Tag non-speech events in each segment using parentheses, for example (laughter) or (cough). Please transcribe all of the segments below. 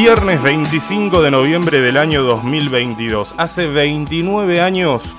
Viernes 25 de noviembre del año 2022. Hace 29 años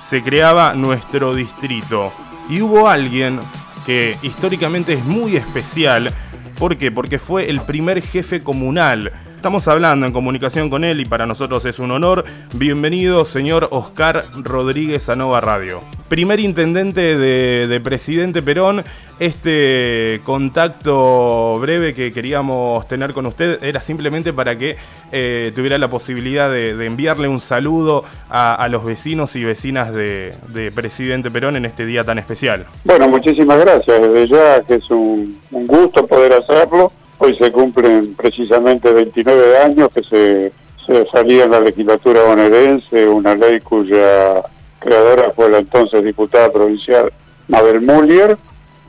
se creaba nuestro distrito y hubo alguien que históricamente es muy especial. ¿Por qué? Porque fue el primer jefe comunal Estamos hablando en comunicación con él y para nosotros es un honor. Bienvenido, señor Oscar Rodríguez a Nova Radio. Primer intendente de, Presidente Perón, este contacto breve que queríamos tener con usted era simplemente para que eh, tuviera la posibilidad de, enviarle un saludo a, los vecinos y vecinas de, Presidente Perón en este día tan especial. Bueno, muchísimas gracias. Desde ya que es un gusto poder hacerlo Hoy se cumplen precisamente 29 años que se, salía en la legislatura bonaerense una ley cuya creadora fue la entonces diputada provincial Mabel Muller.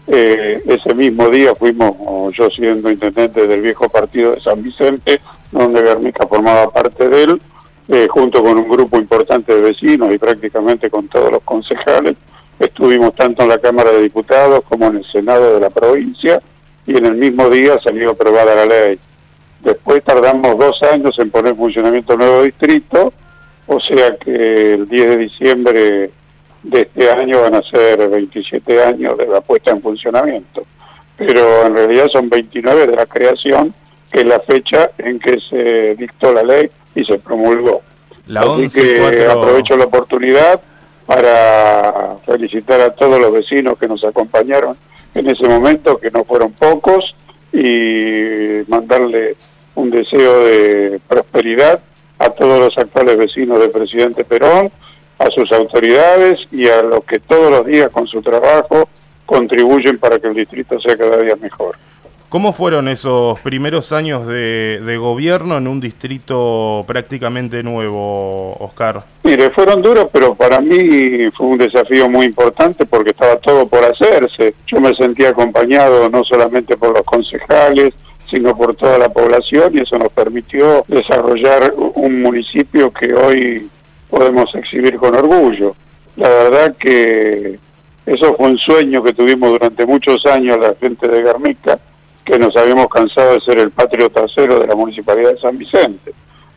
Eh, ese mismo día fuimos, yo siendo intendente del viejo partido de San Vicente, donde Guernica formaba parte de él, eh, junto con un grupo importante de vecinos y prácticamente con todos los concejales. Estuvimos tanto en la Cámara de Diputados como en el Senado de la provincia y en el mismo día salió aprobada la ley. Después tardamos dos años en poner en funcionamiento el nuevo distrito, o sea que el 10 de diciembre de este año van a ser 27 años de la puesta en funcionamiento. Pero en realidad son 29 de la creación, que es la fecha en que se dictó la ley y se promulgó. La Así que aprovecho la oportunidad para felicitar a todos los vecinos que nos acompañaron en ese momento, que no fueron pocos, y mandarle un deseo de prosperidad a todos los actuales vecinos del presidente Perón, a sus autoridades y a los que todos los días con su trabajo contribuyen para que el distrito sea cada día mejor. ¿Cómo fueron esos primeros años de, gobierno en un distrito prácticamente nuevo, Oscar? Mire, fueron duros, pero para mí fue un desafío muy importante porque estaba todo por hacerse. Yo me sentía acompañado no solamente por los concejales, sino por toda la población y eso nos permitió desarrollar un municipio que hoy podemos exhibir con orgullo. La verdad que eso fue un sueño que tuvimos durante muchos años la gente de Garmica que nos habíamos cansado de ser el patrio trasero de la Municipalidad de San Vicente.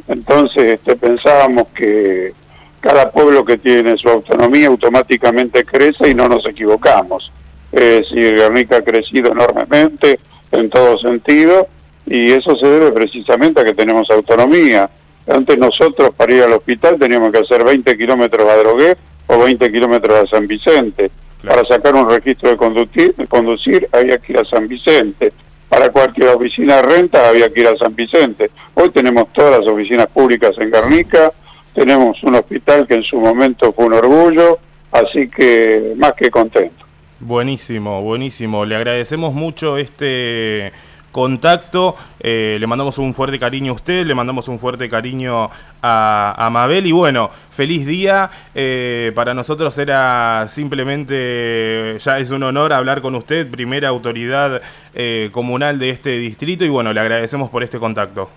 Entonces este, pensábamos que cada pueblo que tiene su autonomía automáticamente crece y no nos equivocamos. Es decir, Guernica ha crecido enormemente en todo sentido y eso se debe precisamente a que tenemos autonomía. Antes nosotros para ir al hospital teníamos que hacer 20 kilómetros a Drogué o 20 kilómetros a San Vicente. Para sacar un registro de conducir, de conducir había que ir a San Vicente para cualquier oficina de renta había que ir a San Vicente. Hoy tenemos todas las oficinas públicas en Garnica, tenemos un hospital que en su momento fue un orgullo, así que más que contento. Buenísimo, buenísimo. Le agradecemos mucho este contacto. Eh, le mandamos un fuerte cariño a usted, le mandamos un fuerte cariño a, Mabel y bueno, feliz día. Eh, para nosotros era simplemente, ya es un honor hablar con usted, primera autoridad eh, comunal de este distrito y bueno, le agradecemos por este contacto.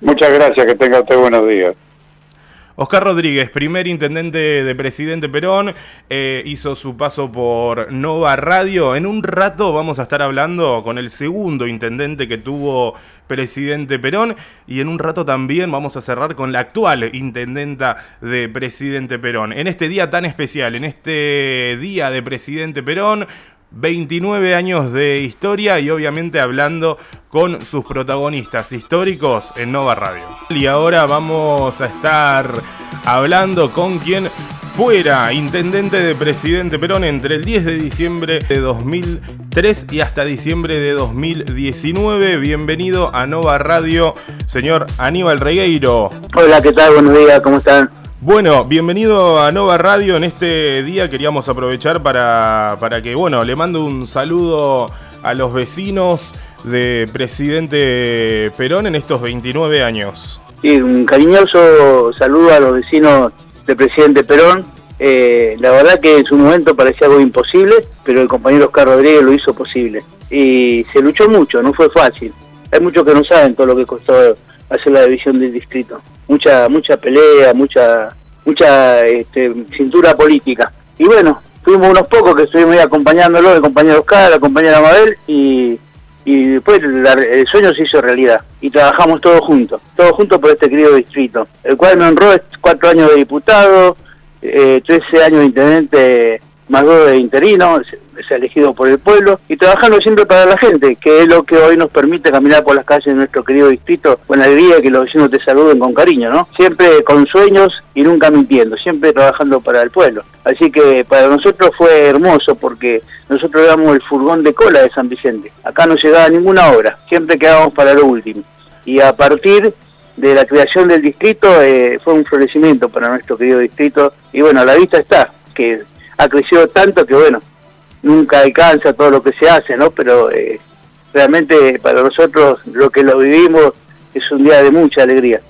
Muchas gracias, que tenga usted buenos días. Oscar Rodríguez, primer intendente de Presidente Perón, eh, hizo su paso por Nova Radio. En un rato vamos a estar hablando con el segundo intendente que tuvo Presidente Perón y en un rato también vamos a cerrar con la actual intendenta de Presidente Perón. En este día tan especial, en este día de Presidente Perón, 29 años de historia y obviamente hablando con sus protagonistas históricos en Nova Radio. Y ahora vamos a estar hablando con quien fuera intendente de Presidente Perón entre el 10 de diciembre de 2003 y hasta diciembre de 2019. Bienvenido a Nova Radio, señor Aníbal Regueiro. Hola, ¿qué tal? Buenos días, ¿cómo están? Bueno, bienvenido a Nova Radio. En este día queríamos aprovechar para, para que, bueno, le mando un saludo a los vecinos de Presidente Perón en estos 29 años. Un cariñoso saludo a los vecinos de Presidente Perón. Eh, la verdad que en su momento parecía algo imposible, pero el compañero Oscar Rodríguez lo hizo posible. Y se luchó mucho, no fue fácil. Hay muchos que no saben todo lo que costó hacer la división del distrito. Mucha mucha pelea, mucha mucha este, cintura política. Y bueno, fuimos unos pocos que estuvimos ahí acompañándolo, el compañero Oscar, la compañera Mabel, y, y después el sueño se hizo realidad y trabajamos todos juntos, todos juntos por este querido distrito, el cual me honró cuatro años de diputado, eh, 13 años de intendente más dos de interino, se ha elegido por el pueblo y trabajando siempre para la gente, que es lo que hoy nos permite caminar por las calles de nuestro querido distrito con alegría que los vecinos te saluden con cariño, ¿no? Siempre con sueños y nunca mintiendo, siempre trabajando para el pueblo. Así que para nosotros fue hermoso porque nosotros éramos el furgón de cola de San Vicente. Acá no llegaba ninguna obra, siempre quedábamos para lo último. Y a partir de la creación del distrito eh, fue un florecimiento para nuestro querido distrito y bueno, a la vista está que ha crecido tanto que bueno, nunca alcanza todo lo que se hace, ¿no? Pero eh, realmente para nosotros lo que lo vivimos es un día de mucha alegría.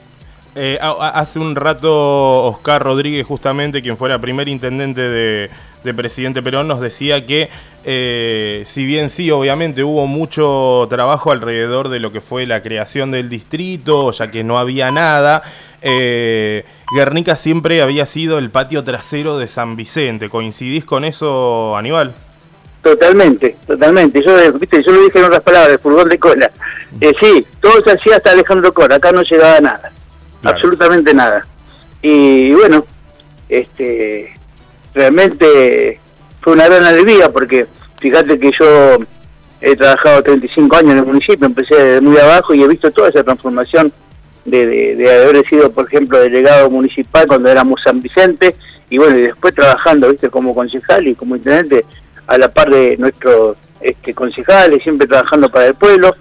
Eh, hace un rato Oscar Rodríguez, justamente, quien fuera primer intendente de, Presidente Perón, nos decía que eh, si bien sí, obviamente hubo mucho trabajo alrededor de lo que fue la creación del distrito, ya que no había nada, eh, Guernica siempre había sido el patio trasero de San Vicente. ¿Coincidís con eso, Aníbal? Totalmente, totalmente. Yo, ¿viste? yo lo dije en otras palabras, el furgón de cola. Eh, sí, todo se hacía hasta Alejandro Cora, acá no llegaba nada, absolutamente nada. Y bueno, este, realmente fue una gran alegría porque fíjate que yo he trabajado 35 años en el municipio, empecé de muy abajo y he visto toda esa transformación de, haber sido, por ejemplo, delegado municipal cuando éramos San Vicente, y bueno, y después trabajando, viste, como concejal y como intendente, a la par de nuestros este, concejales, siempre trabajando para el pueblo,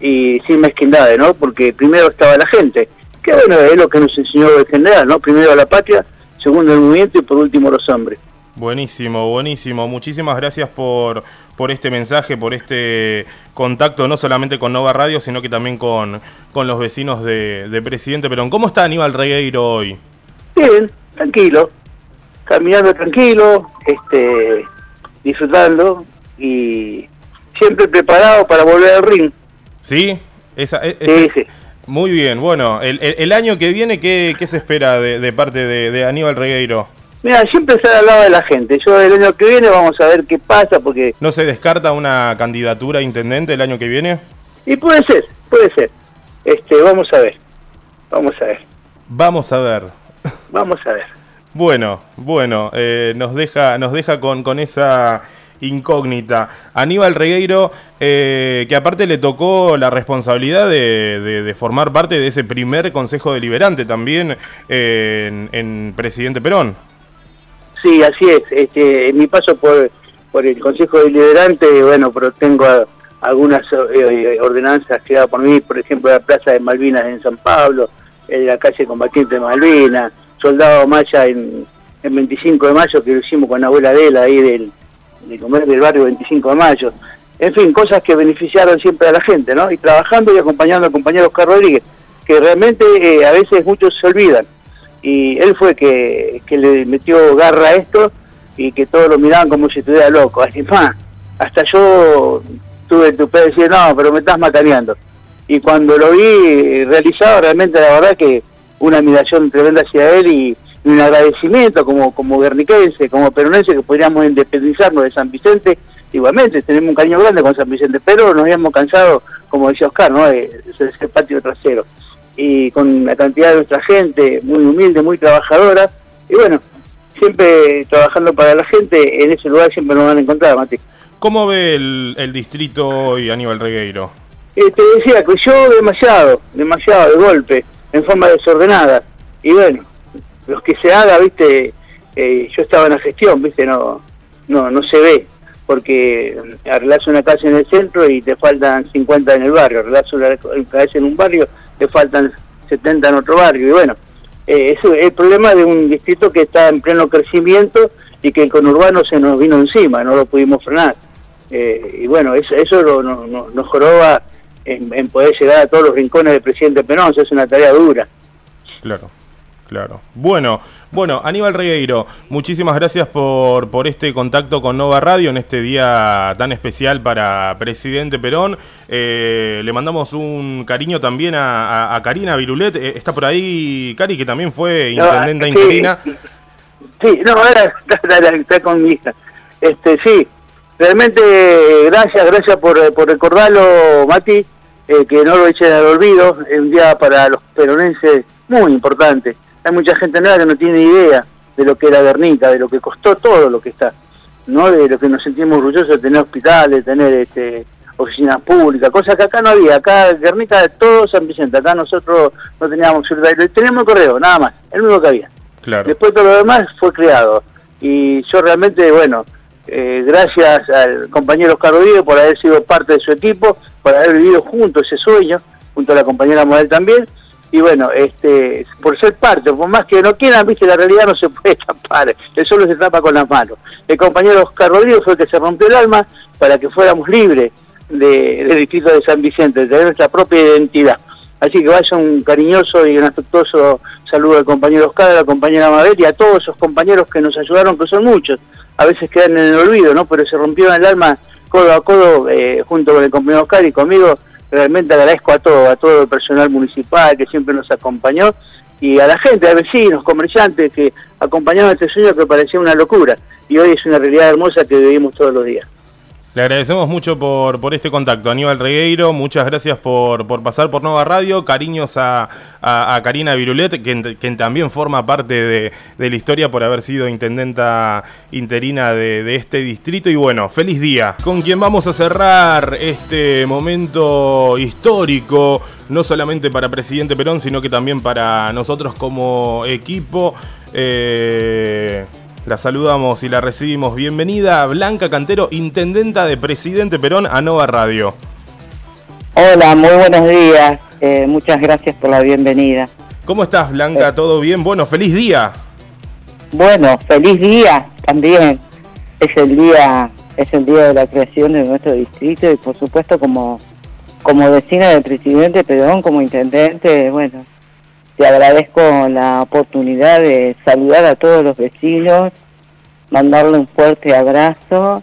y sin mezquindades, ¿no? Porque primero estaba la gente, que bueno, es lo que nos enseñó el general, ¿no? Primero la patria, segundo el movimiento y por último los hombres. Buenísimo, buenísimo. Muchísimas gracias por, por este mensaje, por este contacto, no solamente con Nova Radio, sino que también con, con los vecinos de, Presidente Perón. ¿Cómo está Aníbal Regueiro hoy? Bien, tranquilo, caminando tranquilo, este, disfrutando y siempre preparado para volver al ring. ¿Sí? Esa, e, sí, sí. Muy bien, bueno, el, el, año que viene, ¿qué, qué se espera de, de parte de, de Aníbal Regueiro? Mira, siempre estar al lado de la gente. Yo el año que viene vamos a ver qué pasa porque... ¿No se descarta una candidatura a intendente el año que viene? Y puede ser, puede ser. Este, vamos a ver. Vamos a ver. Vamos a ver. Vamos a ver. Bueno, bueno, eh, nos deja, nos deja con, con esa incógnita. Aníbal Regueiro, eh, que aparte le tocó la responsabilidad de, formar parte de ese primer Consejo Deliberante también eh, en Presidente Perón. Sí, así es. Este, en mi paso por, por el Consejo Deliberante, bueno, pero tengo algunas eh, ordenanzas creadas por mí, por ejemplo, la Plaza de Malvinas en San Pablo, en la calle Combatiente de Malvinas, Soldado Maya en, en 25 de mayo, que lo hicimos con la abuela Adela ahí del, de comer del barrio 25 de mayo. En fin, cosas que beneficiaron siempre a la gente, ¿no? Y trabajando y acompañando al compañero Oscar Rodríguez, que realmente eh, a veces muchos se olvidan y él fue que, que le metió garra a esto y que todos lo miraban como si estuviera loco. Así, más, hasta yo tuve tu de decir, no, pero me estás macaneando. Y cuando lo vi realizado, realmente la verdad que una admiración tremenda hacia él y, un agradecimiento como, como guerniquense, como peronense, que podríamos independizarnos de San Vicente. Igualmente, tenemos un cariño grande con San Vicente, pero nos habíamos cansado, como decía Oscar, ¿no? de ser patio trasero y con la cantidad de nuestra gente, muy humilde, muy trabajadora, y bueno, siempre trabajando para la gente, en ese lugar siempre nos van a encontrar, Mati. ¿Cómo ve el, el distrito hoy, Aníbal Regueiro? Eh, te decía, creció demasiado, demasiado de golpe, en forma desordenada, y bueno, los que se haga, viste, eh, yo estaba en la gestión, viste, no, no, no se ve, porque arreglas una casa en el centro y te faltan 50 en el barrio, arreglas una casa en un barrio te faltan 70 en otro barrio. Y bueno, eh, es el problema de un distrito que está en pleno crecimiento y que el conurbano se nos vino encima, no lo pudimos frenar. Eh, y bueno, eso, eso nos joroba en, poder llegar a todos los rincones del presidente Perón, es una tarea dura. Claro, claro. Bueno, bueno, Aníbal Regueiro, muchísimas gracias por, por este contacto con Nova Radio en este día tan especial para Presidente Perón. Eh, le mandamos un cariño también a, Karina Virulet. Eh, está por ahí Cari, que también fue intendenta interina. Sí, no, ahora está, con mi hija. Este, sí, realmente gracias, gracias por, por recordarlo, Mati, eh, que no lo echen al olvido, es un día para los peronenses muy importante. Hay mucha gente nueva que no tiene idea de lo que era Guernica, de lo que costó todo lo que está, ¿no? De lo que nos sentimos orgullosos de tener hospitales, de tener este, oficinas públicas, cosas que acá no había. Acá Guernica todo San Vicente, acá nosotros no teníamos teníamos correo, nada más, el único que había. Claro. Después todo lo demás fue creado. Y yo realmente, bueno, eh, gracias al compañero Oscar Rodríguez por haber sido parte de su equipo, por haber vivido junto ese sueño, junto a la compañera Model también, y bueno, este, por ser parte, por más que no quieran, viste, la realidad no se (laughs) puede tapar, el solo se tapa con las manos. El compañero Oscar Rodríguez fue el que se rompió el alma para que fuéramos libres de, del distrito de San Vicente, de tener nuestra propia identidad. Así que vaya un cariñoso y un afectuoso saludo al compañero Oscar, a la compañera Mabel y a todos esos compañeros que nos ayudaron, que son muchos. A veces quedan en el olvido, ¿no? Pero se rompieron el alma codo a codo eh, junto con el compañero Oscar y conmigo realmente agradezco a todo, a todo el personal municipal que siempre nos acompañó y a la gente, a vecinos, comerciantes que acompañaron este sueño que parecía una locura y hoy es una realidad hermosa que vivimos todos los días. Le agradecemos mucho por, por este contacto, Aníbal Regueiro. Muchas gracias por, por pasar por Nueva Radio. Cariños a, a, Karina Virulet, quien, quien, también forma parte de, de, la historia por haber sido intendenta interina de, de, este distrito. Y bueno, feliz día. Con quien vamos a cerrar este momento histórico, no solamente para Presidente Perón, sino que también para nosotros como equipo. Eh, la saludamos y la recibimos. Bienvenida Blanca Cantero, intendenta de Presidente Perón a Nova Radio. Hola, muy buenos días. Eh, muchas gracias por la bienvenida. ¿Cómo estás, Blanca? Eh. ¿Todo bien? Bueno, feliz día. Bueno, feliz día también. Es el día, es el día de la creación de nuestro distrito y por supuesto como, como vecina del presidente Perón, como intendente, bueno, te agradezco la oportunidad de saludar a todos los vecinos, mandarle un fuerte abrazo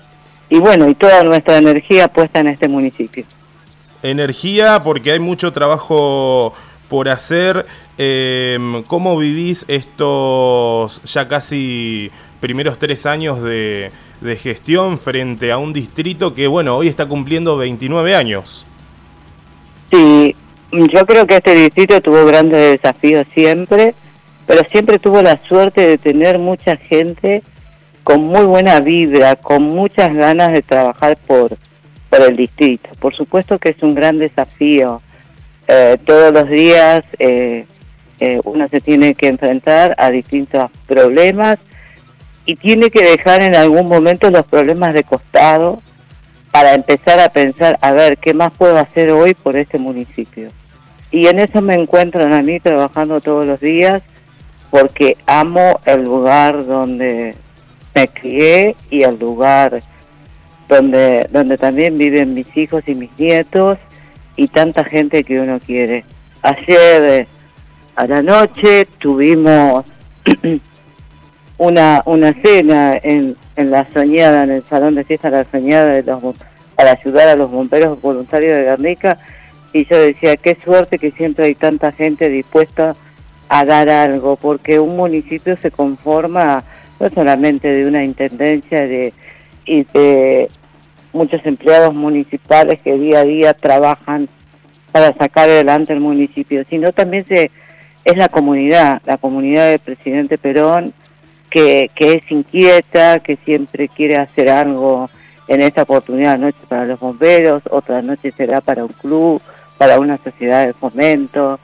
y bueno, y toda nuestra energía puesta en este municipio. Energía porque hay mucho trabajo por hacer. Em, ¿Cómo vivís estos ya casi primeros tres años de, de gestión frente a un distrito que, bueno, hoy está cumpliendo 29 años? Sí, yo creo que este distrito tuvo grandes desafíos siempre, pero siempre tuvo la suerte de tener mucha gente con muy buena vibra, con muchas ganas de trabajar por, por el distrito. Por supuesto que es un gran desafío. Eh, todos los días eh, eh, uno se tiene que enfrentar a distintos problemas y tiene que dejar en algún momento los problemas de costado para empezar a pensar, a ver, ¿qué más puedo hacer hoy por este municipio? Y en eso me encuentro a mí trabajando todos los días porque amo el lugar donde me crié y el lugar donde, donde también viven mis hijos y mis nietos y tanta gente que uno quiere. Ayer a la noche tuvimos (clears throat) una, una cena en, en la soñada, en el salón de fiesta La Soñada de los, para ayudar a los bomberos voluntarios de Guernica. Y yo decía, qué suerte que siempre hay tanta gente dispuesta a dar algo, porque un municipio se conforma no solamente de una intendencia de, y de muchos empleados municipales que día a día trabajan para sacar adelante el municipio, sino también se, es la comunidad, la comunidad del presidente Perón, que, que es inquieta, que siempre quiere hacer algo en esta oportunidad, noche para los bomberos, otra noche será para un club, para una sociedad de fomento,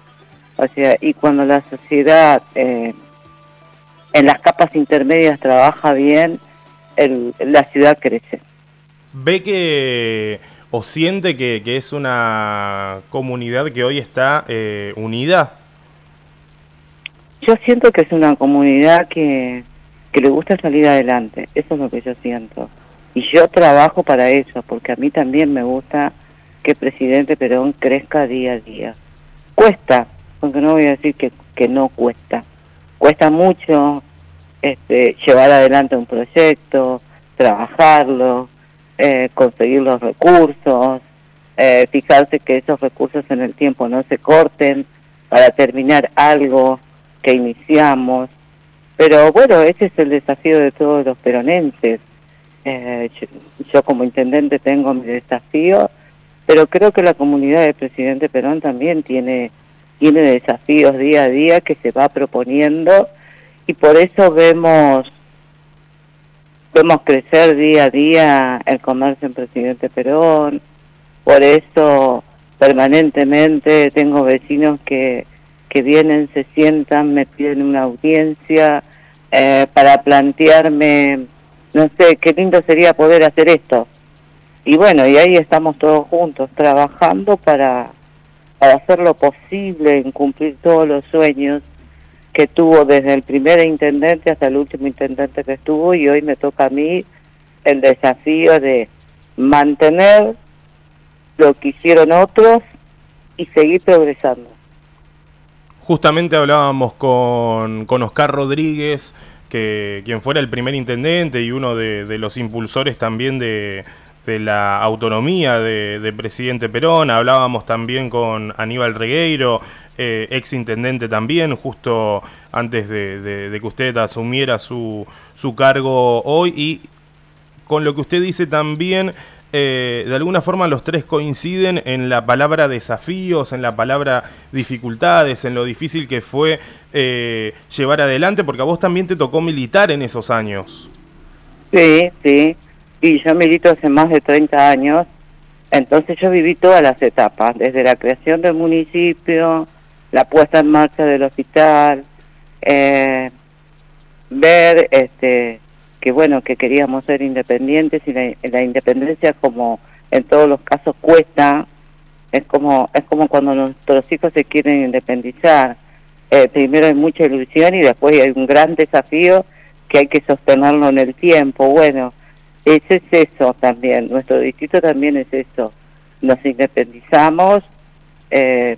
o sea, y cuando la sociedad eh, en las capas intermedias trabaja bien, la ciudad crece. ¿Ve que o siente que, es una comunidad que hoy está eh, unida? Yo siento que es una comunidad que, que le gusta salir adelante, eso es lo que yo siento. Y yo trabajo para eso, porque a mí también me gusta que el presidente Perón crezca día a día. Cuesta, aunque no voy a decir que, que no cuesta. Cuesta mucho este, llevar adelante un proyecto, trabajarlo, eh, conseguir los recursos, eh, fijarse que esos recursos en el tiempo no se corten para terminar algo que iniciamos. Pero bueno, ese es el desafío de todos los peronenses. Eh, yo, como intendente tengo mi desafío, pero creo que la comunidad del presidente Perón también tiene, tiene desafíos día a día que se va proponiendo y por eso vemos vemos crecer día a día el comercio en Presidente Perón, por eso permanentemente tengo vecinos que, que vienen, se sientan, me piden una audiencia eh, para plantearme, no sé, qué lindo sería poder hacer esto. Y bueno, y ahí estamos todos juntos trabajando para, para hacer lo posible en cumplir todos los sueños que tuvo desde el primer intendente hasta el último intendente que estuvo y hoy me toca a mí el desafío de mantener lo que hicieron otros y seguir progresando. Justamente hablábamos con, con Oscar Rodríguez, que quien fuera el primer intendente y uno de, los impulsores también de, de la autonomía de, presidente Perón. Hablábamos también con Aníbal Regueiro, eh, ex intendente también, justo antes de, que usted asumiera su, su cargo hoy. Y con lo que usted dice también, eh, de alguna forma los tres coinciden en la palabra desafíos, en la palabra dificultades, en lo difícil que fue eh, llevar adelante, porque a vos también te tocó militar en esos años. Sí, sí. Y yo milito hace más de 30 años, entonces yo viví todas las etapas, desde la creación del municipio, la puesta en marcha del hospital, eh, ver este que bueno que queríamos ser independientes y la, independencia como en todos los casos cuesta. Es como es como cuando nuestros hijos se quieren independizar. Eh, primero hay mucha ilusión y después hay un gran desafío que hay que sostenerlo en el tiempo. Bueno ese es eso también, nuestro distrito también es eso. Nos independizamos, eh,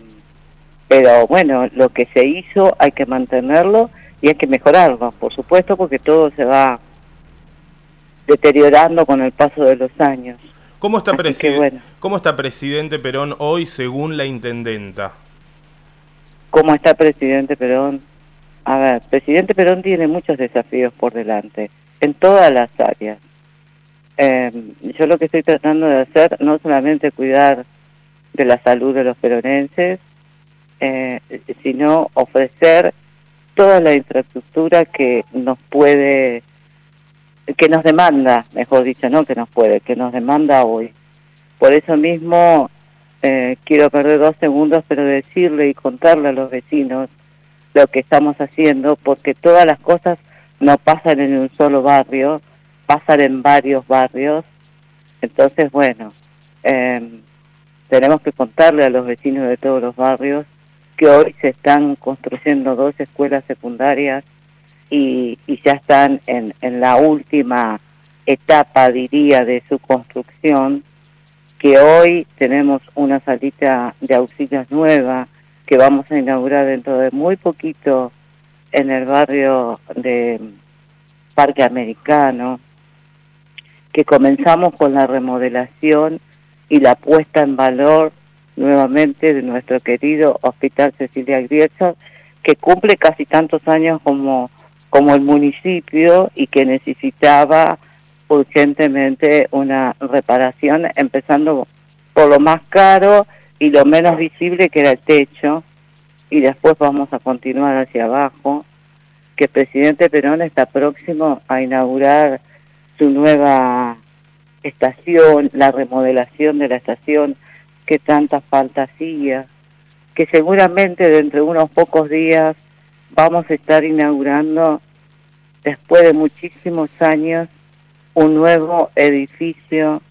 pero bueno, lo que se hizo hay que mantenerlo y hay que mejorarlo, por supuesto, porque todo se va deteriorando con el paso de los años. ¿Cómo está, ¿Cómo está presidente Perón hoy según la intendenta? ¿Cómo está presidente Perón? A ver, presidente Perón tiene muchos desafíos por delante, en todas las áreas. Eh, yo lo que estoy tratando de hacer no solamente cuidar de la salud de los peronenses, eh, sino ofrecer toda la infraestructura que nos puede, que nos demanda, mejor dicho, no que nos puede, que nos demanda hoy. Por eso mismo eh, quiero perder dos segundos, pero decirle y contarle a los vecinos lo que estamos haciendo, porque todas las cosas no pasan en un solo barrio, pasan en varios barrios. Entonces, bueno, em, tenemos que contarle a los vecinos de todos los barrios que hoy se están construyendo dos escuelas secundarias y, y ya están en, en la última etapa, diría, de su construcción, que hoy tenemos una salita de auxilios nueva que vamos a inaugurar dentro de muy poquito en el barrio de Parque Americano, que comenzamos con la remodelación y la puesta en valor nuevamente de nuestro querido Hospital Cecilia Griesa, que cumple casi tantos años como, como el municipio y que necesitaba urgentemente una reparación, empezando por lo más caro y lo menos visible que era el techo, y después vamos a continuar hacia abajo, que el presidente Perón está próximo a inaugurar su nueva estación, la remodelación de la estación que tanta falta hacía, que seguramente dentro de unos pocos días vamos a estar inaugurando, después de muchísimos años, un nuevo edificio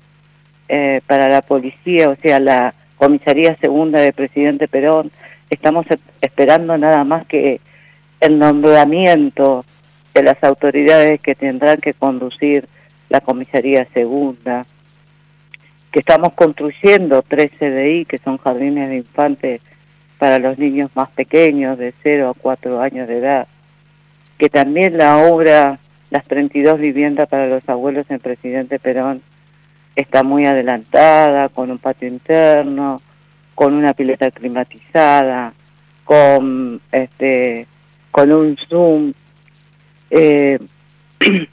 eh, para la policía, o sea, la comisaría segunda de presidente Perón. Estamos esperando nada más que el nombramiento de las autoridades que tendrán que conducir la comisaría segunda, que estamos construyendo tres CDI, que son jardines de infantes para los niños más pequeños, de 0 a 4 años de edad, que también la obra, las 32 viviendas para los abuelos en Presidente Perón, está muy adelantada, con un patio interno, con una pileta climatizada, con este con un Zoom. Eh, (clears throat)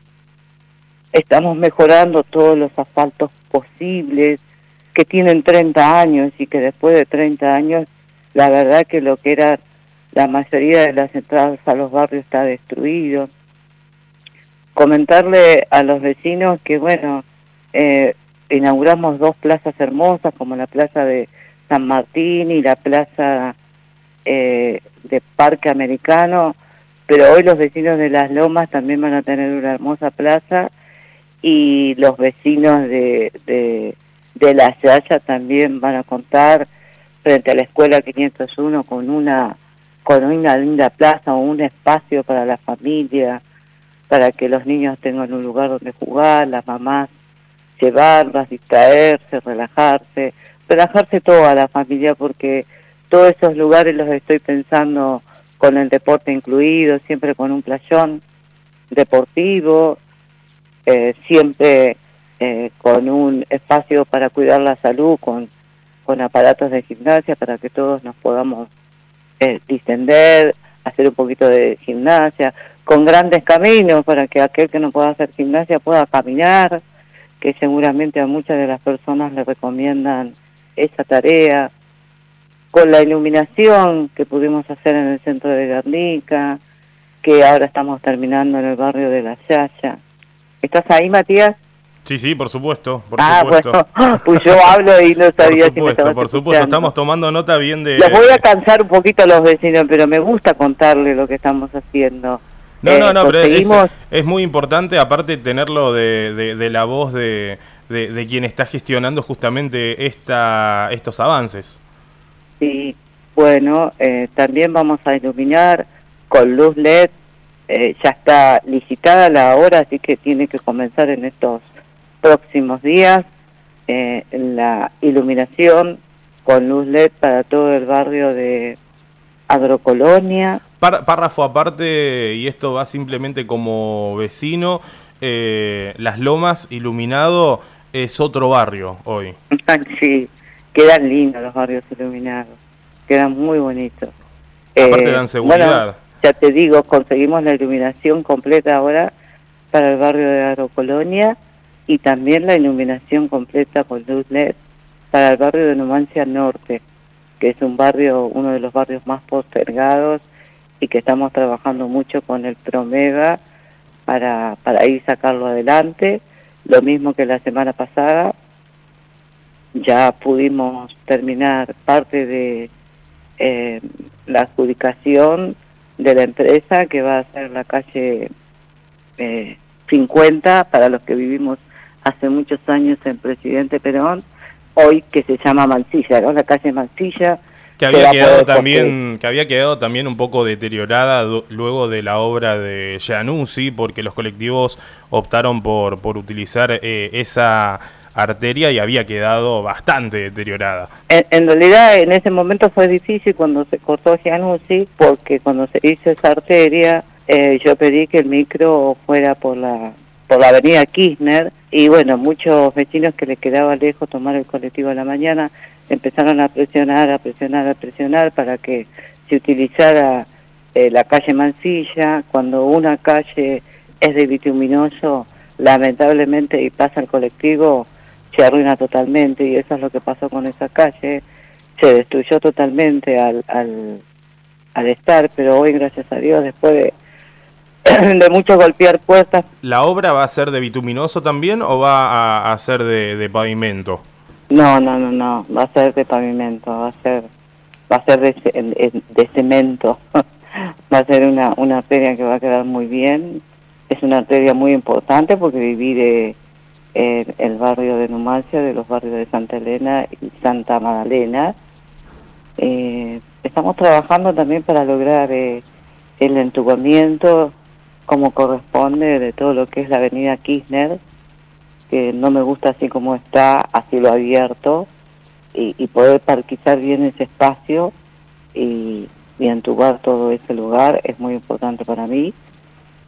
estamos mejorando todos los asfaltos posibles que tienen 30 años y que después de 30 años la verdad que lo que era la mayoría de las entradas a los barrios está destruido. Comentarle a los vecinos que bueno, eh, inauguramos dos plazas hermosas como la plaza de San Martín y la plaza eh, de Parque Americano, pero hoy los vecinos de Las Lomas también van a tener una hermosa plaza y los vecinos de, de, de La Yaya también van a contar frente a la escuela 501 con una con una linda plaza o un espacio para la familia, para que los niños tengan un lugar donde jugar, las mamás llevarlas, distraerse, relajarse, relajarse toda la familia porque todos esos lugares los estoy pensando con el deporte incluido, siempre con un playón deportivo, eh, siempre eh, con un espacio para cuidar la salud, con, con aparatos de gimnasia para que todos nos podamos eh, distender, hacer un poquito de gimnasia, con grandes caminos para que aquel que no pueda hacer gimnasia pueda caminar, que seguramente a muchas de las personas le recomiendan esa tarea, con la iluminación que pudimos hacer en el centro de Guernica, que ahora estamos terminando en el barrio de La Yaya. ¿Estás ahí, Matías? Sí, sí, por supuesto. Por ah, supuesto. bueno, (laughs) pues yo hablo y no sabía por supuesto, si me Por supuesto, estamos tomando nota bien de... Los voy a cansar un poquito a los vecinos, pero me gusta contarle lo que estamos haciendo. No, no, Eh, no, pero es, muy importante, aparte, tenerlo de, de- de la voz de, de- de quien está gestionando justamente esta, estos avances. Sí, bueno, eh, también vamos a iluminar con luz LED. eh, ya está licitada la hora, así que tiene que comenzar en estos próximos días eh, la iluminación con luz LED para todo el barrio de Agrocolonia. Par- párrafo aparte, y esto va simplemente como vecino, eh, Las Lomas, iluminado, es otro barrio hoy. sí, quedan lindos los barrios iluminados, quedan muy bonitos. Aparte Eh, dan seguridad. bueno, ya te digo, conseguimos la iluminación completa ahora para el barrio de Agrocolonia y también la iluminación completa con luz LED para el barrio de Numancia Norte, que es un barrio, uno de los barrios más postergados y que estamos trabajando mucho con el Promega para, para ir sacarlo adelante. Lo mismo que la semana pasada, ya pudimos terminar parte de eh, la adjudicación de la empresa que va a ser la calle eh, 50 para los que vivimos hace muchos años en Presidente Perón, hoy que se llama Mansilla, ¿no? La calle Mansilla. Que había quedado también, que había quedado también un poco deteriorada luego de la obra de Januzzi, porque los colectivos optaron por, por utilizar eh, esa arteria y había quedado bastante deteriorada. En, en realidad en ese momento fue difícil cuando se cortó Gianuzzi porque cuando se hizo esa arteria eh, yo pedí que el micro fuera por la por la avenida Kirchner y bueno, muchos vecinos que les quedaba lejos tomar el colectivo a la mañana empezaron a presionar, a presionar, a presionar para que se utilizara eh, la calle Mansilla. Cuando una calle es de bituminoso, lamentablemente y pasa el colectivo, se arruina totalmente y eso es lo que pasó con esa calle. Se destruyó totalmente al, al, al estar, pero hoy, gracias a Dios, después de, (coughs) de mucho golpear puertas, ¿La obra va a ser de bituminoso también o va a, a ser de, de pavimento? no, no, no, no, va a ser de pavimento, va a ser, va a ser de, en- de cemento, (laughs) va a ser una, una arteria que va a quedar muy bien, es una arteria muy importante porque divide el, el barrio de Numancia de los barrios de Santa Elena y Santa Magdalena. Eh, estamos trabajando también para lograr eh, el entubamiento como corresponde de todo lo que es la avenida Kirchner, que no me gusta así como está, así lo abierto, y, y poder parquizar bien ese espacio y, y entubar todo ese lugar es muy importante para mí.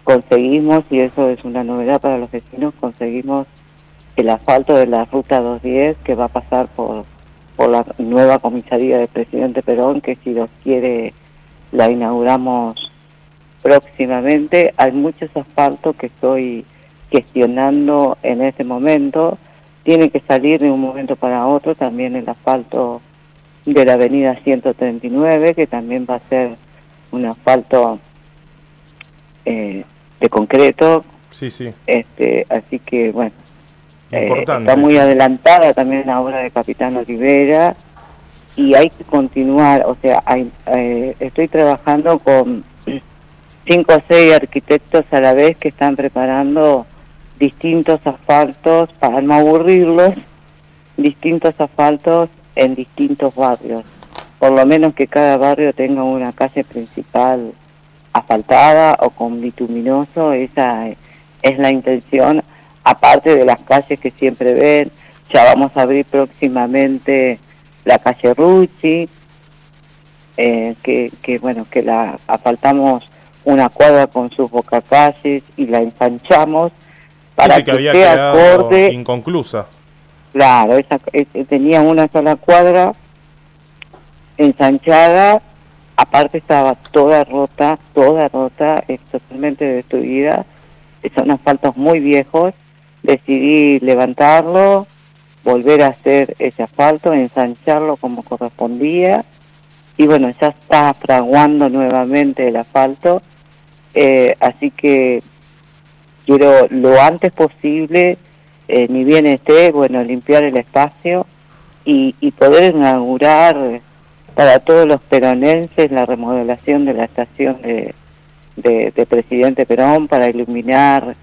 Conseguimos, y eso es una novedad para los vecinos, conseguimos el asfalto de la ruta 210 que va a pasar por, por la nueva comisaría del presidente Perón, que si Dios quiere la inauguramos próximamente. Hay muchos asfaltos que estoy gestionando en este momento. Tiene que salir de un momento para otro también el asfalto de la avenida 139, que también va a ser un asfalto eh, de concreto. Sí, sí. Este, así que, bueno, eh, está muy adelantada también la obra de Capitán Olivera y hay que continuar, o sea, hay, eh, estoy trabajando con (clears throat) cinco o seis arquitectos a la vez que están preparando distintos asfaltos para no aburrirlos, distintos asfaltos en distintos barrios. Por lo menos que cada barrio tenga una calle principal asfaltada o con bituminoso, esa es la intención, aparte de las calles que siempre ven, ya vamos a abrir próximamente la calle Rucci, eh, que, que bueno, que la asfaltamos una cuadra con sus bocacalles y la ensanchamos para que, había sea acorde. Inconclusa. Claro, esa, eh, tenía una sola cuadra ensanchada, aparte estaba toda rota, toda rota, es totalmente destruida, son asfaltos muy viejos, decidí levantarlo, volver a hacer ese asfalto, ensancharlo como correspondía, y bueno, ya está fraguando nuevamente el asfalto, eh, así que quiero lo antes posible, eh, ni bien esté, bueno, limpiar el espacio y, poder inaugurar para todos los peronenses la remodelación de la estación de, de, Presidente Perón para iluminar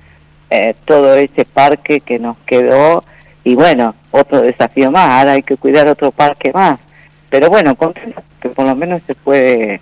eh, todo ese parque que nos quedó. Y bueno, otro desafío más, ahora hay que cuidar otro parque más, pero bueno, que por lo menos se puede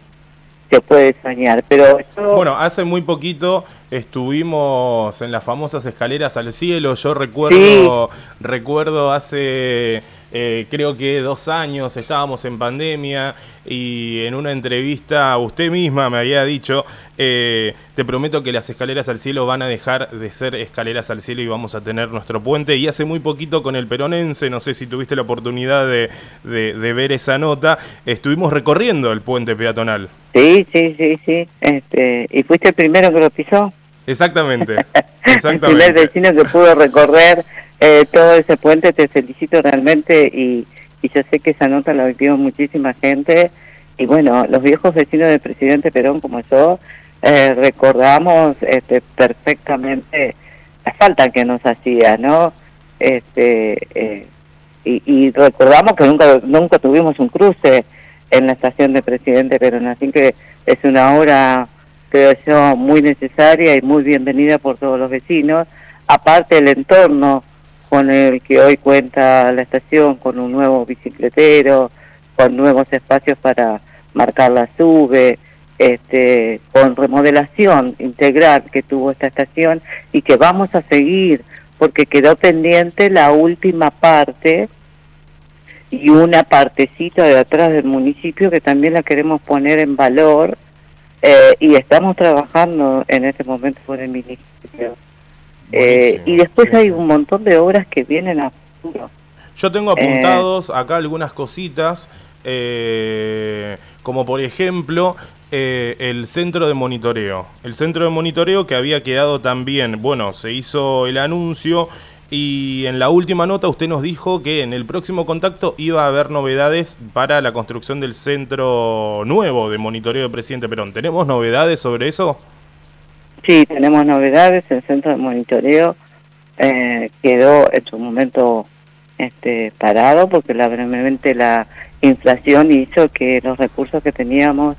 se puede soñar. Pero Bueno, hace muy poquito estuvimos en las famosas escaleras al cielo. Yo recuerdo, recuerdo hace eh, creo que dos años estábamos en pandemia y en una entrevista usted misma me había dicho, eh, te prometo que las escaleras al cielo van a dejar de ser escaleras al cielo y vamos a tener nuestro puente. Y hace muy poquito con el peronense, no sé si tuviste la oportunidad de, ver esa nota, estuvimos recorriendo el puente peatonal. Sí, sí, sí, sí. Este, ¿Y fuiste el primero que lo pisó? Exactamente. exactamente. (laughs) el primer vecino que pudo recorrer eh, todo ese puente, te felicito realmente y, y yo sé que esa nota la vivió muchísima gente. Y bueno, los viejos vecinos del presidente Perón como yo eh, recordamos este, perfectamente la falta que nos hacía, ¿no? Este, eh, y, y, recordamos que nunca, nunca tuvimos un cruce en la estación de presidente Perón, así que es una obra, creo yo, muy necesaria y muy bienvenida por todos los vecinos, aparte el entorno con el que hoy cuenta la estación, con un nuevo bicicletero, con nuevos espacios para marcar la sube, este, con remodelación integral que tuvo esta estación y que vamos a seguir porque quedó pendiente la última parte y una partecita de atrás del municipio que también la queremos poner en valor eh, y estamos trabajando en este momento por el municipio. Eh, y después hay un montón de obras que vienen a futuro. Yo tengo apuntados acá algunas cositas, eh, como por ejemplo eh, el centro de monitoreo. El centro de monitoreo que había quedado también, bueno, se hizo el anuncio y en la última nota usted nos dijo que en el próximo contacto iba a haber novedades para la construcción del centro nuevo de monitoreo de Presidente Perón. ¿Tenemos novedades sobre eso? Sí, tenemos novedades. El centro de monitoreo eh, quedó en su momento este, parado porque la, brevemente la inflación hizo que los recursos que teníamos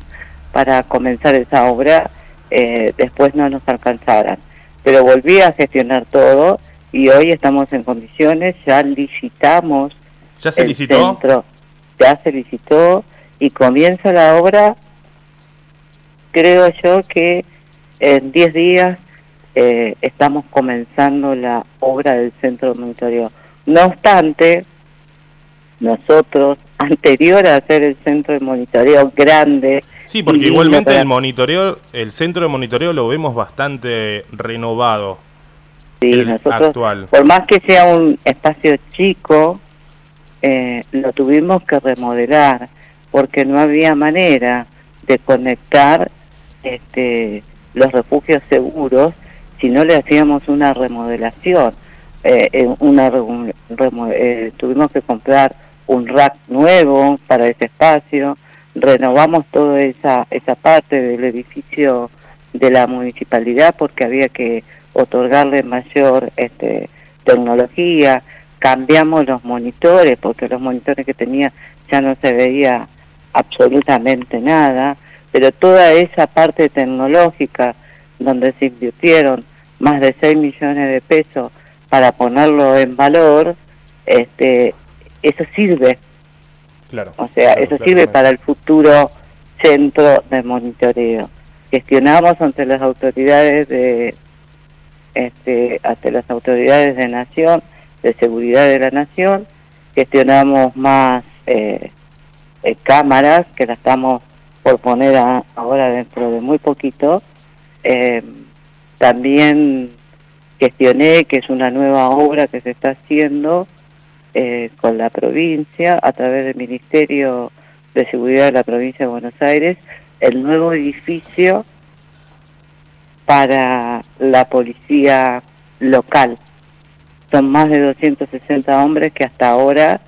para comenzar esa obra eh, después no nos alcanzaran. Pero volví a gestionar todo y hoy estamos en condiciones, ya licitamos. ¿Ya se licitó? ya se licitó y comienza la obra, creo yo que en 10 días eh, estamos comenzando la obra del centro de monitoreo. No obstante, nosotros, (laughs) anterior a hacer el centro de monitoreo grande... Sí, porque igualmente el monitoreo, el centro de monitoreo lo vemos bastante renovado. Sí, nosotros, actual. por más que sea un espacio chico, eh, lo tuvimos que remodelar porque no había manera de conectar este los refugios seguros si no le hacíamos una remodelación. Eh, una eh, tuvimos que comprar un rack nuevo para ese espacio, renovamos toda esa, esa parte del edificio de la municipalidad porque había que otorgarle mayor este, tecnología, cambiamos los monitores porque los monitores que tenía ya no se veía absolutamente nada, pero toda esa parte tecnológica donde se invirtieron más de 6 millones de pesos para ponerlo en valor, este, eso sirve. Claro, o sea, eso sirve para el futuro centro de monitoreo. Gestionamos ante las autoridades de este, ante las autoridades de nación, de seguridad de la nación, gestionamos más eh, eh, cámaras que la estamos por poner ahora dentro de muy poquito. Eh, también gestioné, que es una nueva obra que se está haciendo eh, con la provincia a través del Ministerio de Seguridad de la provincia de Buenos Aires, el nuevo edificio para la policía local. Son más de 260 hombres que hasta ahora,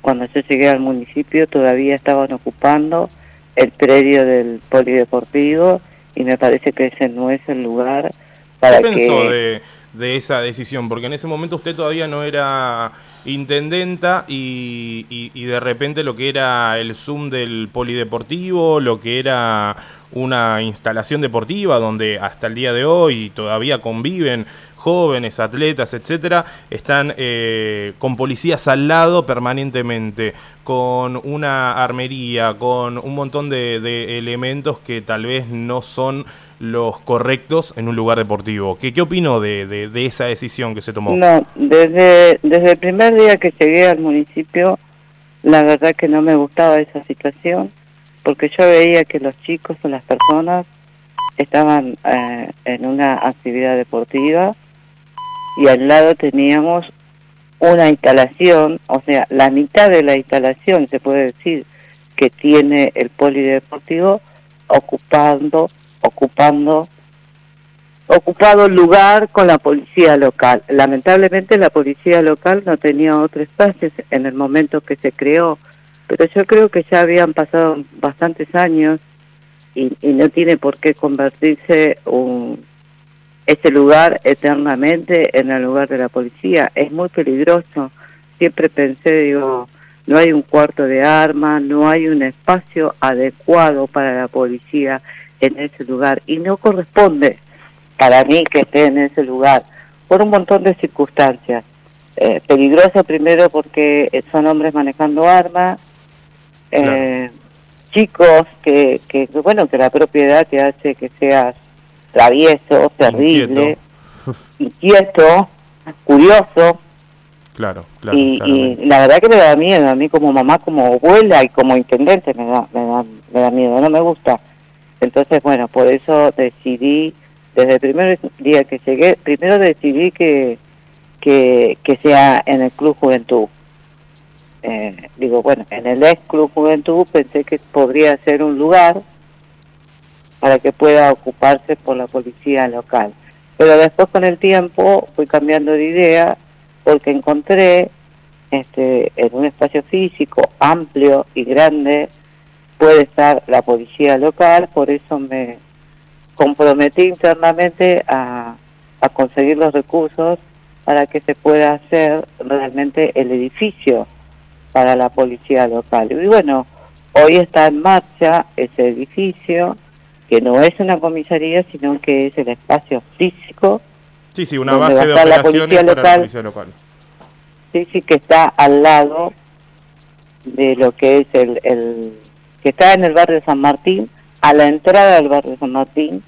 cuando yo llegué al municipio, todavía estaban ocupando el predio del polideportivo y me parece que ese no es el lugar para ¿Qué pensó de, de, esa decisión? Porque en ese momento usted todavía no era intendenta y, y, de repente lo que era el Zoom del polideportivo, lo que era una instalación deportiva donde hasta el día de hoy todavía conviven jóvenes, atletas, etcétera, están eh, con policías al lado permanentemente, con una armería, con un montón de, elementos que tal vez no son los correctos en un lugar deportivo. ¿Qué, qué opinó de, de, esa decisión que se tomó? No, desde, desde el primer día que llegué al municipio, la verdad que no me gustaba esa situación, porque yo veía que los chicos o las personas estaban eh, en una actividad deportiva y al lado teníamos una instalación, o sea, la mitad de la instalación, se puede decir, que tiene el polideportivo ocupando, ocupando, ocupado lugar con la policía local. Lamentablemente la policía local no tenía otro espacio en el momento que se creó, pero yo creo que ya habían pasado bastantes años y, y no tiene por qué convertirse un, ese lugar eternamente en el lugar de la policía. Es muy peligroso. Siempre pensé, digo, no hay un cuarto de armas, no hay un espacio adecuado para la policía en ese lugar y no corresponde para mí que esté en ese lugar por un montón de circunstancias. Eh, peligroso primero porque son hombres manejando armas, eh, chicos que, que, bueno, que la propiedad te hace que seas travieso, terrible, (laughs) inquieto, curioso. Claro, claro. Y, la verdad que me da miedo, a mí como mamá, como abuela y como intendente me da, me da, me da miedo, no me gusta. Entonces, bueno, por eso decidí, desde el primer día que llegué, primero decidí que, que, que sea en el Club Juventud. Eh, digo, bueno, en el ex Club Juventud pensé que podría ser un lugar para que pueda ocuparse por la policía local. Pero después con el tiempo fui cambiando de idea porque encontré este, en un espacio físico amplio y grande puede estar la policía local, por eso me comprometí internamente a, a conseguir los recursos para que se pueda hacer realmente el edificio para la policía local. Y bueno, hoy está en marcha ese edificio, que no es una comisaría, sino que es el espacio físico. Sí, sí, una base de operaciones la policía local, la policía local. Sí, sí, que está al lado de lo que es el, el que está en el barrio San Martín, a la entrada del barrio San Martín,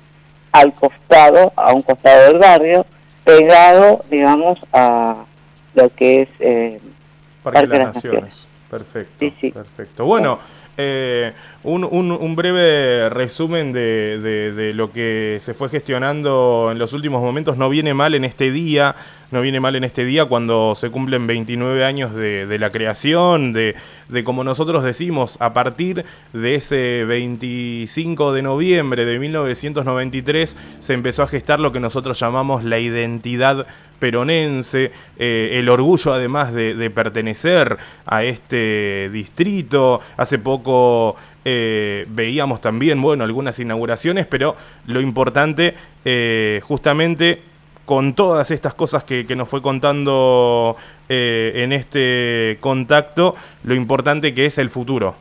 al costado, a un costado del barrio, pegado, digamos, a lo que es eh, Parque, de las Naciones. Perfecto. Perfecto. Bueno, eh, un, breve resumen de, lo que se fue gestionando en los últimos momentos. No viene mal en este día, no viene mal en este día cuando se cumplen 29 años de, la creación, de, como nosotros decimos, a partir de ese 25 de noviembre de 1993 se empezó a gestar lo que nosotros llamamos la identidad peronense, eh, el orgullo además de, pertenecer a este distrito. Hace poco eh, veíamos también, bueno, algunas inauguraciones, pero lo importante eh, justamente con todas estas cosas que, nos fue contando en este contacto, lo importante que es el futuro.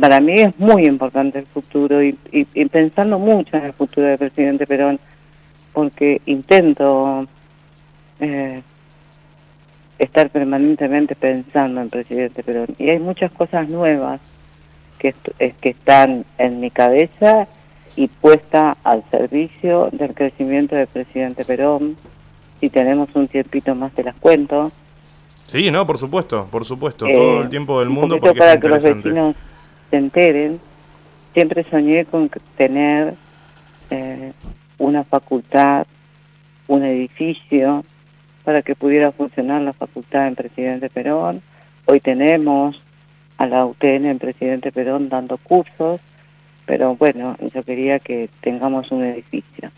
para mí es muy importante el futuro y, y pensando mucho en el futuro del presidente Perón porque intento eh, estar permanentemente pensando en presidente Perón. Y hay muchas cosas nuevas que, eh, que están en mi cabeza y puesta al servicio del crecimiento del presidente Perón. Si tenemos un tiempito más te las cuento. Sí, no, por supuesto, por supuesto, todo el eh, tiempo del mundo. Porque para que los vecinos se enteren, siempre soñé con tener una facultad, un edificio para que pudiera funcionar la facultad en Presidente Perón. Hoy tenemos a la UTN en Presidente Perón dando cursos, pero bueno, yo quería que tengamos un edificio.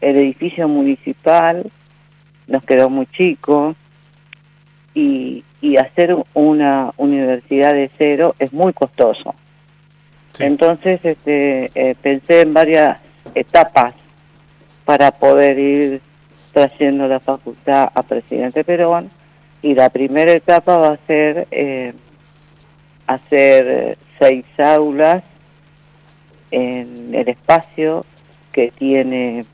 El edificio municipal nos quedó muy chico y, y hacer una universidad de cero es muy costoso. Entonces este, eh, pensé en varias etapas para poder ir trayendo la facultad a Presidente Perón y la primera etapa va a ser eh, hacer seis aulas en el espacio que tiene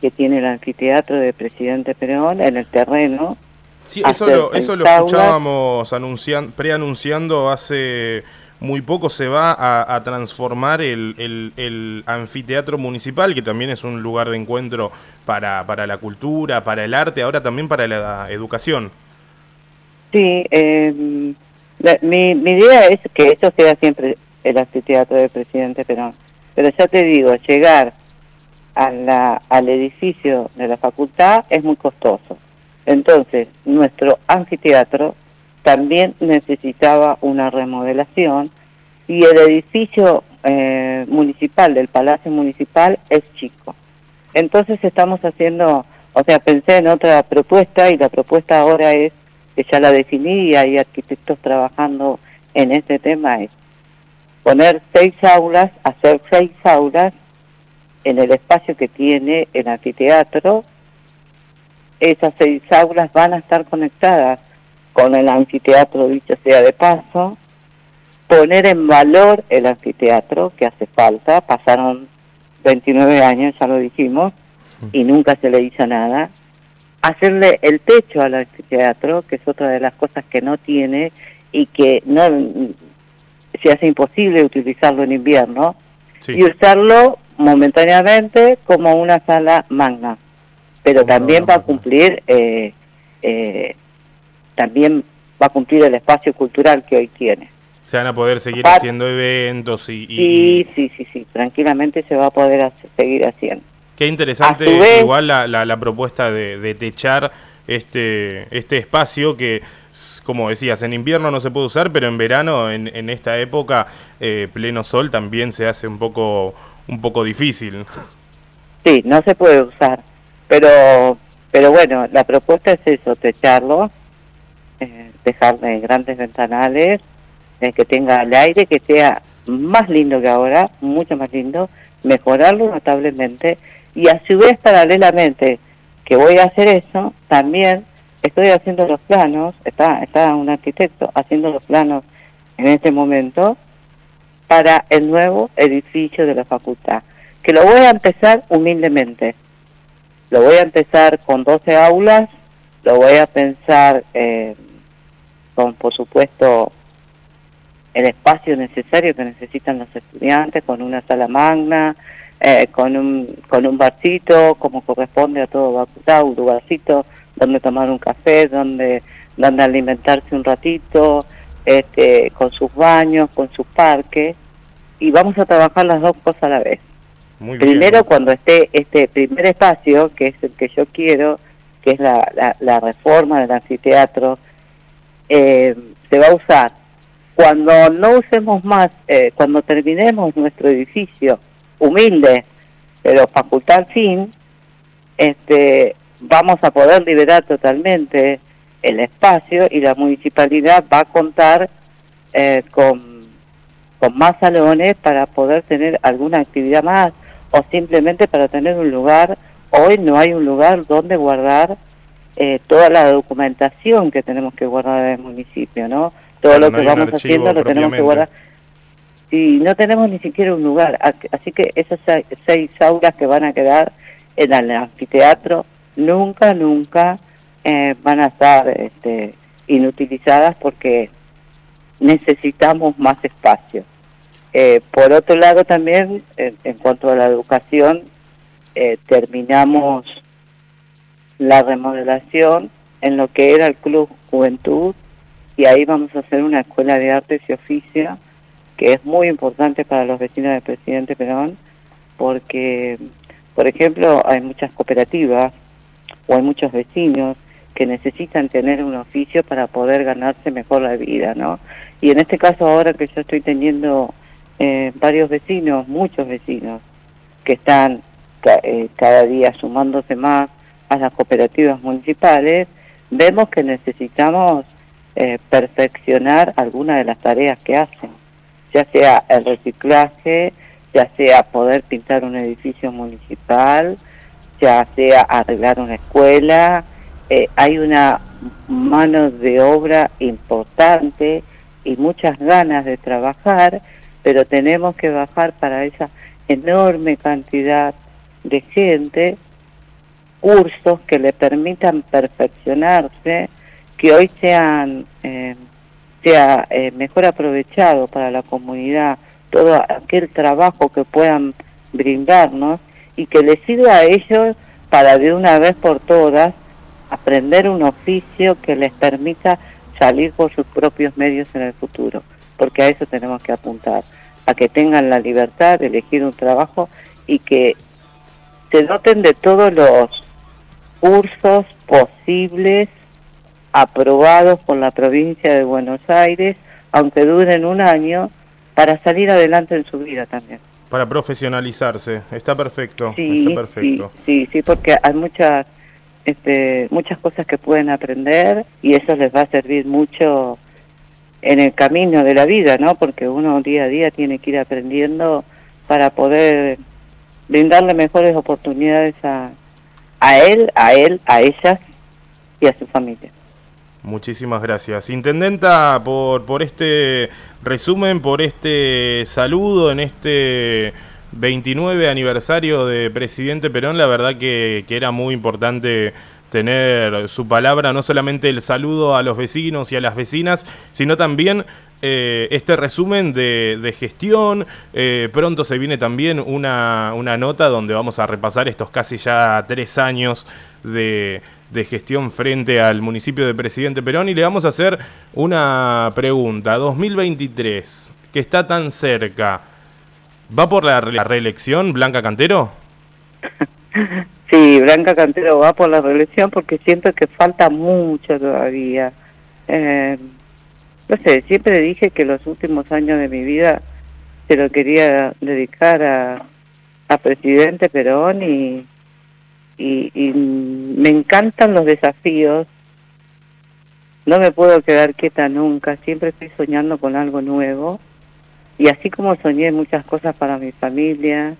que tiene el anfiteatro de Presidente Perón en el terreno. Sí, eso lo, eso lo escuchábamos anunciando, preanunciando hace muy poco se va a, transformar el, anfiteatro municipal, que también es un lugar de encuentro para, para la cultura, para el arte, ahora también para la educación. Sí, em, mi, mi idea es que esto sea siempre el anfiteatro del presidente Perón. Pero ya te digo, llegar a la, al edificio de la facultad es muy costoso. Entonces, nuestro anfiteatro también necesitaba una remodelación y el edificio eh, municipal del Palacio Municipal es chico. Entonces estamos haciendo, o sea, pensé en otra propuesta y la propuesta ahora es, que ya la definí y hay arquitectos trabajando en este tema, es poner seis aulas, hacer seis aulas en el espacio que tiene el anfiteatro. Esas seis aulas van a estar conectadas con el anfiteatro, dicho sea de paso, poner en valor el anfiteatro que hace falta, pasaron 29 años, ya lo dijimos, y nunca se le hizo nada, hacerle el techo al anfiteatro, que es otra de las cosas que no tiene y que no se hace imposible utilizarlo en invierno, y usarlo momentáneamente como una sala magna, pero también va a cumplir eh, eh, también va a cumplir el espacio cultural que hoy tiene. Se van a poder seguir haciendo eventos y, Sí, sí, sí, sí, tranquilamente se va a poder seguir haciendo. Qué interesante igual la, la, propuesta de, techar este, este espacio que, como decías, en invierno no se puede usar, pero en verano, en, en esta época, eh, pleno sol, también se hace un poco, un poco difícil. Sí, no se puede usar, pero, pero bueno, la propuesta es eso, techarlo eh, dejarle grandes ventanales, eh, que tenga el aire, que sea más lindo que ahora, mucho más lindo, mejorarlo notablemente y a su vez paralelamente que voy a hacer eso, también estoy haciendo los planos, está, está un arquitecto haciendo los planos en este momento para el nuevo edificio de la facultad, que lo voy a empezar humildemente. Lo voy a empezar con 12 aulas, lo voy a pensar eh, con, por supuesto, el espacio necesario que necesitan los estudiantes, con una sala magna, eh, con, un, con un barcito, como corresponde a todo facultad, un lugarcito donde tomar un café, donde, donde alimentarse un ratito, este, con sus baños, con su parque, y vamos a trabajar las dos cosas a la vez. Primero, cuando esté este primer espacio, que es el que yo quiero, que es la, la, reforma del anfiteatro, eh, se va a usar. Cuando no usemos más, eh, cuando terminemos nuestro edificio humilde, pero facultad fin, este, vamos a poder liberar totalmente el espacio y la municipalidad va a contar eh, con, con más salones para poder tener alguna actividad más o simplemente para tener un lugar. Hoy no hay un lugar donde guardar eh, toda la documentación que tenemos que guardar en el municipio, ¿no? Todo lo que vamos haciendo lo tenemos que guardar. Y no tenemos ni siquiera un lugar. Así que esas seis aulas que van a quedar en el anfiteatro nunca, nunca eh, van a estar este, inutilizadas porque necesitamos más espacio. Eh, por otro lado también, en, cuanto a la educación, eh, terminamos la remodelación en lo que era el Club Juventud y ahí vamos a hacer una escuela de artes y oficio que es muy importante para los vecinos del presidente Perón porque, por ejemplo, hay muchas cooperativas o hay muchos vecinos que necesitan tener un oficio para poder ganarse mejor la vida, ¿no? Y en este caso ahora que yo estoy teniendo eh, varios vecinos, muchos vecinos, que están eh, cada día sumándose más a las cooperativas municipales, vemos que necesitamos eh, perfeccionar algunas de las tareas que hacen, ya sea el reciclaje, ya sea poder pintar un edificio municipal, ya sea arreglar una escuela, eh, hay una mano de obra importante y muchas ganas de trabajar, pero tenemos que bajar para esa enorme cantidad de gente cursos que le permitan perfeccionarse, que hoy sean eh, sea eh, mejor aprovechado para la comunidad todo aquel trabajo que puedan brindarnos y que les sirva a ellos para de una vez por todas aprender un oficio que les permita salir por sus propios medios en el futuro, porque a eso tenemos que apuntar, a que tengan la libertad de elegir un trabajo y que se doten de todos los cursos posibles aprobados por la provincia de Buenos Aires, aunque duren un año, para salir adelante en su vida también. Para profesionalizarse, está perfecto. Sí, está perfecto. sí, sí, porque hay muchas, este, muchas cosas que pueden aprender y eso les va a servir mucho en el camino de la vida, ¿no? Porque uno día a día tiene que ir aprendiendo para poder brindarle mejores oportunidades a, a él, a él, a ellas y a su familia. Muchísimas gracias. Intendenta, por, por este resumen, por este saludo en este 29 aniversario de Presidente Perón, la verdad que, que era muy importante tener su palabra, no solamente el saludo a los vecinos y a las vecinas, sino también eh, este resumen de, gestión. Eh, pronto se viene también una, una, nota donde vamos a repasar estos casi ya tres años de, de, gestión frente al municipio de Presidente Perón y le vamos a hacer una pregunta. 2023, que está tan cerca, ¿va por la, reelección Blanca Cantero? (laughs) Sí, Blanca Cantero va por la reelección porque siento que falta mucho todavía. Eh, no sé, siempre dije que los últimos años de mi vida se lo quería dedicar a, a presidente Perón y, y, me encantan los desafíos. No me puedo quedar quieta nunca, siempre estoy soñando con algo nuevo. Y así como soñé muchas cosas para mi familia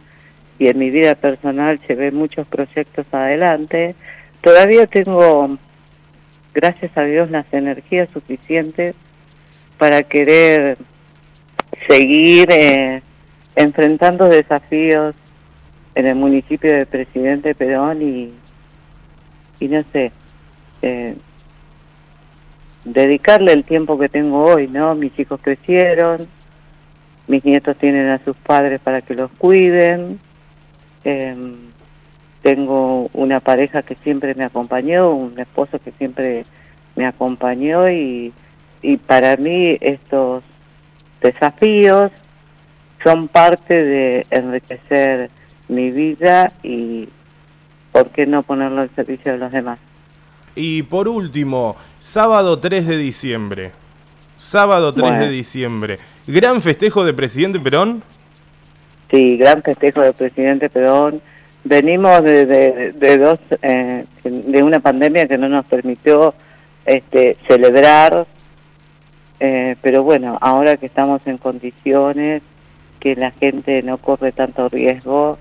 y en mi vida personal llevé muchos proyectos adelante, todavía tengo, gracias a Dios, las energías suficientes para querer seguir eh, enfrentando desafíos en el municipio de Presidente Perón y, y no sé, eh, dedicarle el tiempo que tengo hoy, ¿no? Mis hijos crecieron, mis nietos tienen a sus padres para que los cuiden, em, tengo una pareja que siempre me acompañó, un esposo que siempre me acompañó y, y para mí estos desafíos son parte de enriquecer mi vida y por qué no ponerlo al servicio de los demás. Y por último, sábado 3 de diciembre. Sábado 3 de diciembre. ¿Gran festejo de presidente Perón? Sí, gran festejo de presidente Perón. Venimos de, de, dos, eh, de una pandemia que no nos permitió este, celebrar, eh, pero bueno, ahora que estamos en condiciones que la gente no corre tanto riesgo,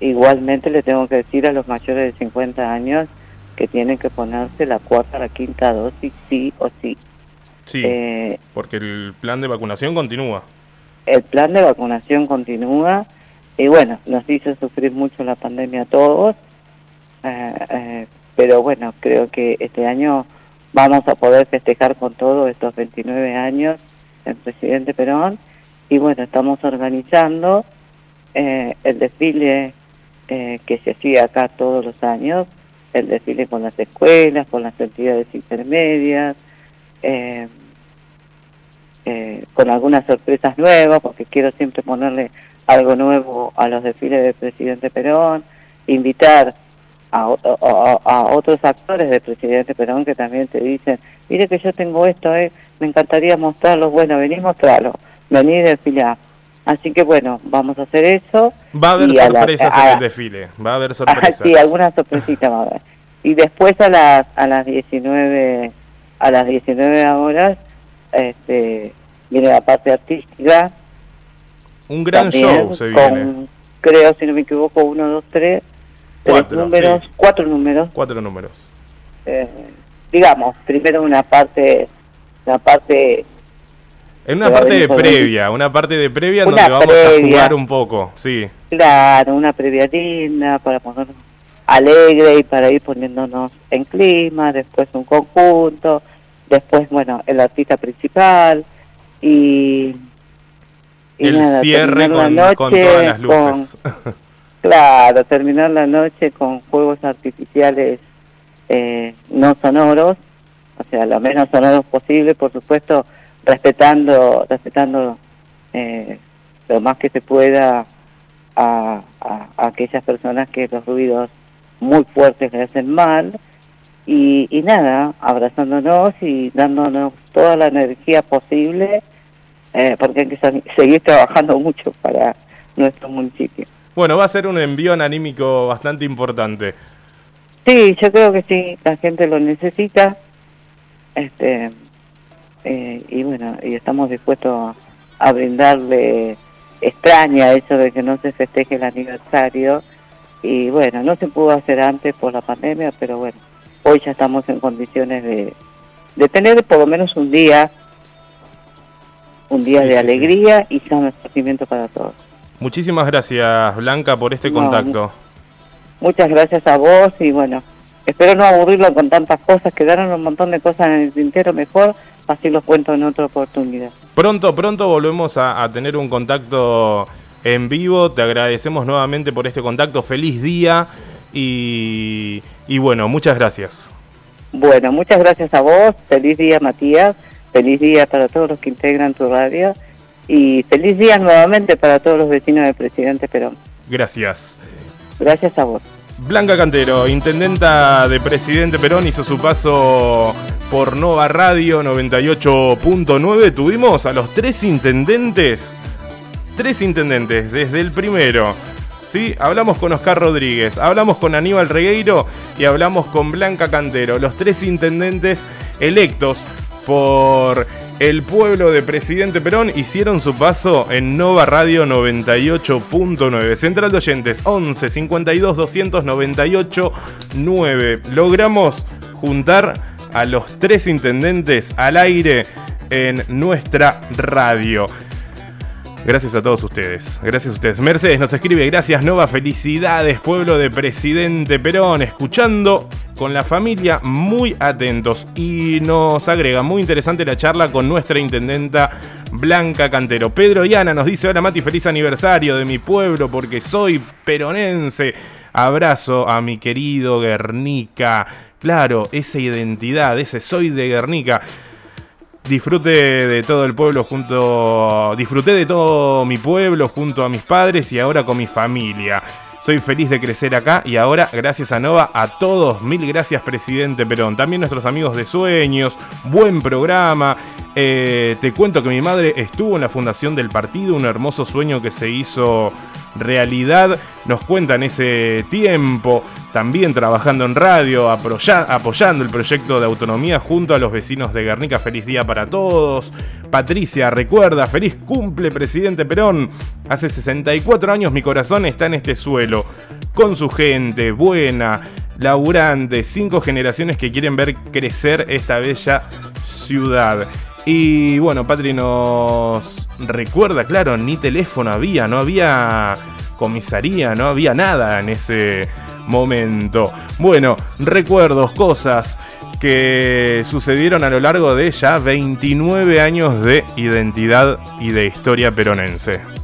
igualmente le tengo que decir a los mayores de 50 años que tienen que ponerse la cuarta, la quinta dosis, sí o sí. Sí, eh, porque el plan de vacunación continúa. El plan de vacunación continúa y bueno, nos hizo sufrir mucho la pandemia a todos, eh, eh, pero bueno, creo que este año vamos a poder festejar con todos estos 29 años el presidente Perón. Y bueno, estamos organizando el desfile que se hacía acá todos los años, el desfile con las escuelas, con las entidades intermedias, eh, eh, con algunas sorpresas nuevas, porque quiero siempre ponerle algo nuevo a los desfiles del presidente Perón, invitar a, otros actores del presidente Perón que también te dicen, mire que yo tengo esto, eh, me encantaría mostrarlo, bueno, vení mostrarlo, vení desfilar. Así que bueno, vamos a hacer eso. Va a haber sorpresas en el desfile, va a haber sorpresas. sí, algunas sorpresitas va a haber. Y después a las a las 19 a las 19 horas este viene la parte artística. Un gran show se viene. creo si no me equivoco, uno, dos, tres, cuatro, números, cuatro números. Cuatro números. Eh, digamos, primero una parte una parte en una parte de previa, una parte de previa donde vamos a jugar un poco, sí. Claro, una previa linda para ponernos alegre y para ir poniéndonos en clima, después un conjunto, después, bueno, el artista principal y... el cierre con, todas las luces. (laughs) claro, terminar la noche con juegos artificiales eh, no sonoros, o sea, lo menos sonoros posible, por supuesto, respetando respetando eh, lo más que se pueda a, aquellas personas que los ruidos muy fuertes le hacen mal y, nada, abrazándonos y dándonos toda la energía posible eh, porque hay que seguir trabajando (laughs) mucho para nuestro municipio. Bueno, va a ser un envío anímico bastante importante. Sí, yo creo que sí, la gente lo necesita. Este, eh, y bueno, y estamos dispuestos a, brindarle extraña eso de que no se festeje el aniversario y bueno, no se pudo hacer antes por la pandemia, pero bueno, hoy ya estamos en condiciones de, de tener por lo menos un día, un día de alegría y sano esparcimiento para todos. Muchísimas gracias Blanca por este contacto. Muchas gracias a vos y bueno, espero no aburrirlo con tantas cosas, quedaron un montón de cosas en el tintero mejor así los cuento en otra oportunidad. Pronto, pronto volvemos a, tener un contacto en vivo. Te agradecemos nuevamente por este contacto. Feliz día y, y bueno, muchas gracias. Bueno, muchas gracias a vos. Feliz día, Matías. Feliz día para todos los que integran tu radio. Y feliz día nuevamente para todos los vecinos del presidente Perón. Gracias. Gracias a vos. Blanca Cantero, intendenta de Presidente Perón, hizo su paso por Nova Radio 98.9. Tuvimos a los tres intendentes, tres intendentes, desde el primero. ¿sí? Hablamos con Oscar Rodríguez, hablamos con Aníbal Regueiro y hablamos con Blanca Cantero, los tres intendentes electos por el pueblo de Presidente Perón hicieron su paso en Nova Radio 98.9. Central de oyentes 11 52 298 9. Logramos juntar a los tres intendentes al aire en nuestra radio. Gracias a todos ustedes. Gracias a ustedes. Mercedes nos escribe, gracias Nova, felicidades, pueblo de Presidente Perón, escuchando con la familia muy atentos. Y nos agrega, muy interesante la charla con nuestra intendenta Blanca Cantero. Pedro y Ana nos dice, hola Mati, feliz aniversario de mi pueblo porque soy peronense. Abrazo a mi querido Guernica. Claro, esa identidad, ese soy de Guernica. Disfrute de todo el pueblo junto. Disfruté de todo mi pueblo junto a mis padres y ahora con mi familia. Soy feliz de crecer acá y ahora, gracias a Nova, a todos, mil gracias, presidente Perón. También nuestros amigos de Sueños, buen programa. Eh, te cuento que mi madre estuvo en la fundación del partido, un hermoso sueño que se hizo realidad. Nos cuentan ese tiempo, también trabajando en radio, apoyando el proyecto de autonomía junto a los vecinos de Guernica. Feliz día para todos. Patricia, recuerda, feliz cumple, presidente Perón. Hace 64 años mi corazón está en este suelo, con su gente buena, laburante, cinco generaciones que quieren ver crecer esta bella ciudad. Y bueno, Patri nos recuerda, claro, ni teléfono había, no había comisaría, no había nada en ese momento. Bueno, recuerdos, cosas que sucedieron a lo largo de ya 29 años de identidad y de historia peronense.